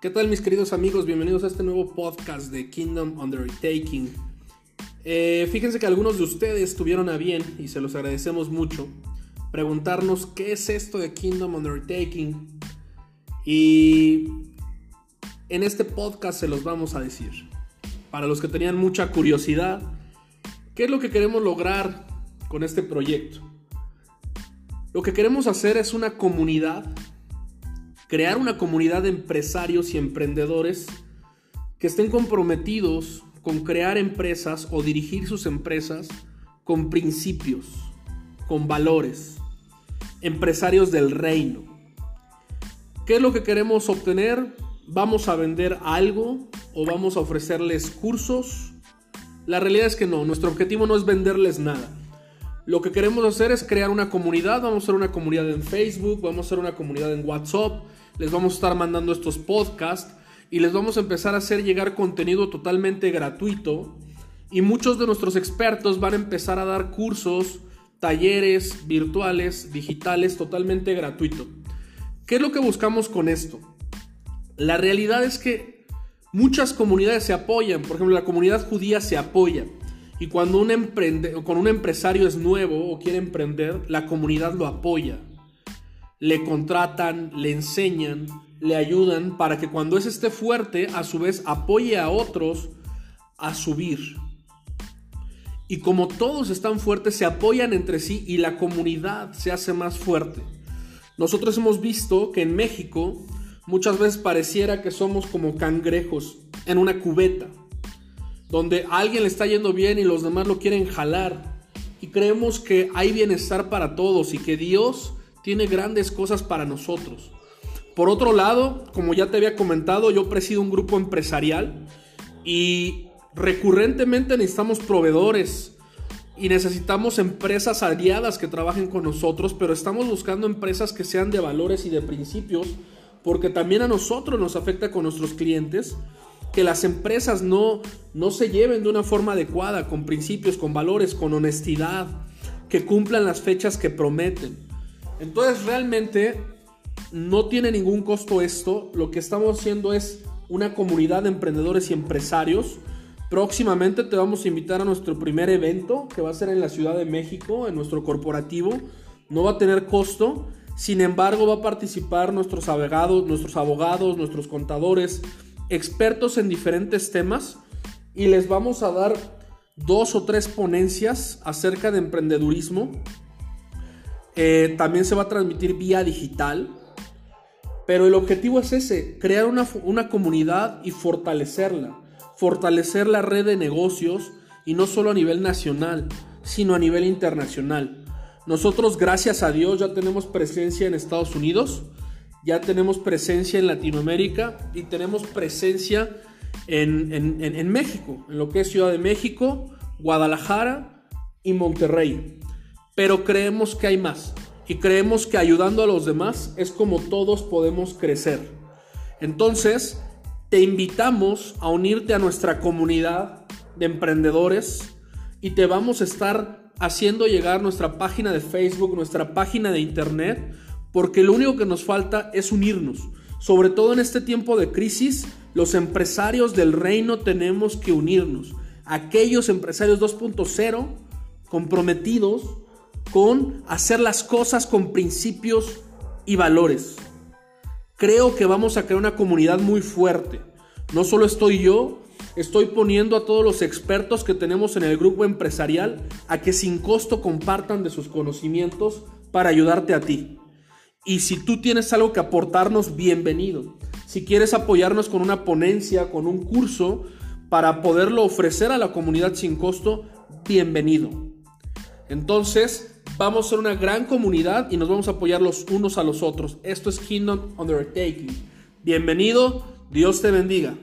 ¿Qué tal mis queridos amigos? Bienvenidos a este nuevo podcast de Kingdom Undertaking. Eh, fíjense que algunos de ustedes tuvieron a bien, y se los agradecemos mucho, preguntarnos qué es esto de Kingdom Undertaking. Y en este podcast se los vamos a decir. Para los que tenían mucha curiosidad, ¿qué es lo que queremos lograr con este proyecto? Lo que queremos hacer es una comunidad crear una comunidad de empresarios y emprendedores que estén comprometidos con crear empresas o dirigir sus empresas con principios, con valores, empresarios del reino. ¿Qué es lo que queremos obtener? ¿Vamos a vender algo o vamos a ofrecerles cursos? La realidad es que no, nuestro objetivo no es venderles nada. Lo que queremos hacer es crear una comunidad, vamos a hacer una comunidad en Facebook, vamos a hacer una comunidad en WhatsApp, les vamos a estar mandando estos podcasts y les vamos a empezar a hacer llegar contenido totalmente gratuito. Y muchos de nuestros expertos van a empezar a dar cursos, talleres virtuales, digitales, totalmente gratuito. ¿Qué es lo que buscamos con esto? La realidad es que muchas comunidades se apoyan, por ejemplo la comunidad judía se apoya y cuando un, emprende, cuando un empresario es nuevo o quiere emprender, la comunidad lo apoya le contratan, le enseñan, le ayudan para que cuando ese esté fuerte, a su vez apoye a otros a subir. Y como todos están fuertes, se apoyan entre sí y la comunidad se hace más fuerte. Nosotros hemos visto que en México muchas veces pareciera que somos como cangrejos en una cubeta, donde a alguien le está yendo bien y los demás lo quieren jalar. Y creemos que hay bienestar para todos y que Dios tiene grandes cosas para nosotros. Por otro lado, como ya te había comentado, yo presido un grupo empresarial y recurrentemente necesitamos proveedores y necesitamos empresas aliadas que trabajen con nosotros, pero estamos buscando empresas que sean de valores y de principios, porque también a nosotros nos afecta con nuestros clientes que las empresas no, no se lleven de una forma adecuada, con principios, con valores, con honestidad, que cumplan las fechas que prometen. Entonces realmente no tiene ningún costo esto. Lo que estamos haciendo es una comunidad de emprendedores y empresarios. Próximamente te vamos a invitar a nuestro primer evento que va a ser en la Ciudad de México, en nuestro corporativo. No va a tener costo. Sin embargo, va a participar nuestros abogados, nuestros abogados, nuestros contadores, expertos en diferentes temas y les vamos a dar dos o tres ponencias acerca de emprendedurismo eh, también se va a transmitir vía digital. Pero el objetivo es ese, crear una, una comunidad y fortalecerla. Fortalecer la red de negocios y no solo a nivel nacional, sino a nivel internacional. Nosotros, gracias a Dios, ya tenemos presencia en Estados Unidos, ya tenemos presencia en Latinoamérica y tenemos presencia en, en, en, México, en lo que es Ciudad de México, Guadalajara y Monterrey pero creemos que hay más y creemos que ayudando a los demás es como todos podemos crecer. Entonces, te invitamos a unirte a nuestra comunidad de emprendedores y te vamos a estar haciendo llegar nuestra página de Facebook, nuestra página de internet, porque lo único que nos falta es unirnos. Sobre todo en este tiempo de crisis, los empresarios del reino tenemos que unirnos. Aquellos empresarios 2.0 comprometidos con hacer las cosas con principios y valores. Creo que vamos a crear una comunidad muy fuerte. No solo estoy yo, estoy poniendo a todos los expertos que tenemos en el grupo empresarial a que sin costo compartan de sus conocimientos para ayudarte a ti. Y si tú tienes algo que aportarnos, bienvenido. Si quieres apoyarnos con una ponencia, con un curso, para poderlo ofrecer a la comunidad sin costo, bienvenido. Entonces, Vamos a ser una gran comunidad y nos vamos a apoyar los unos a los otros. Esto es Kingdom Undertaking. Bienvenido, Dios te bendiga.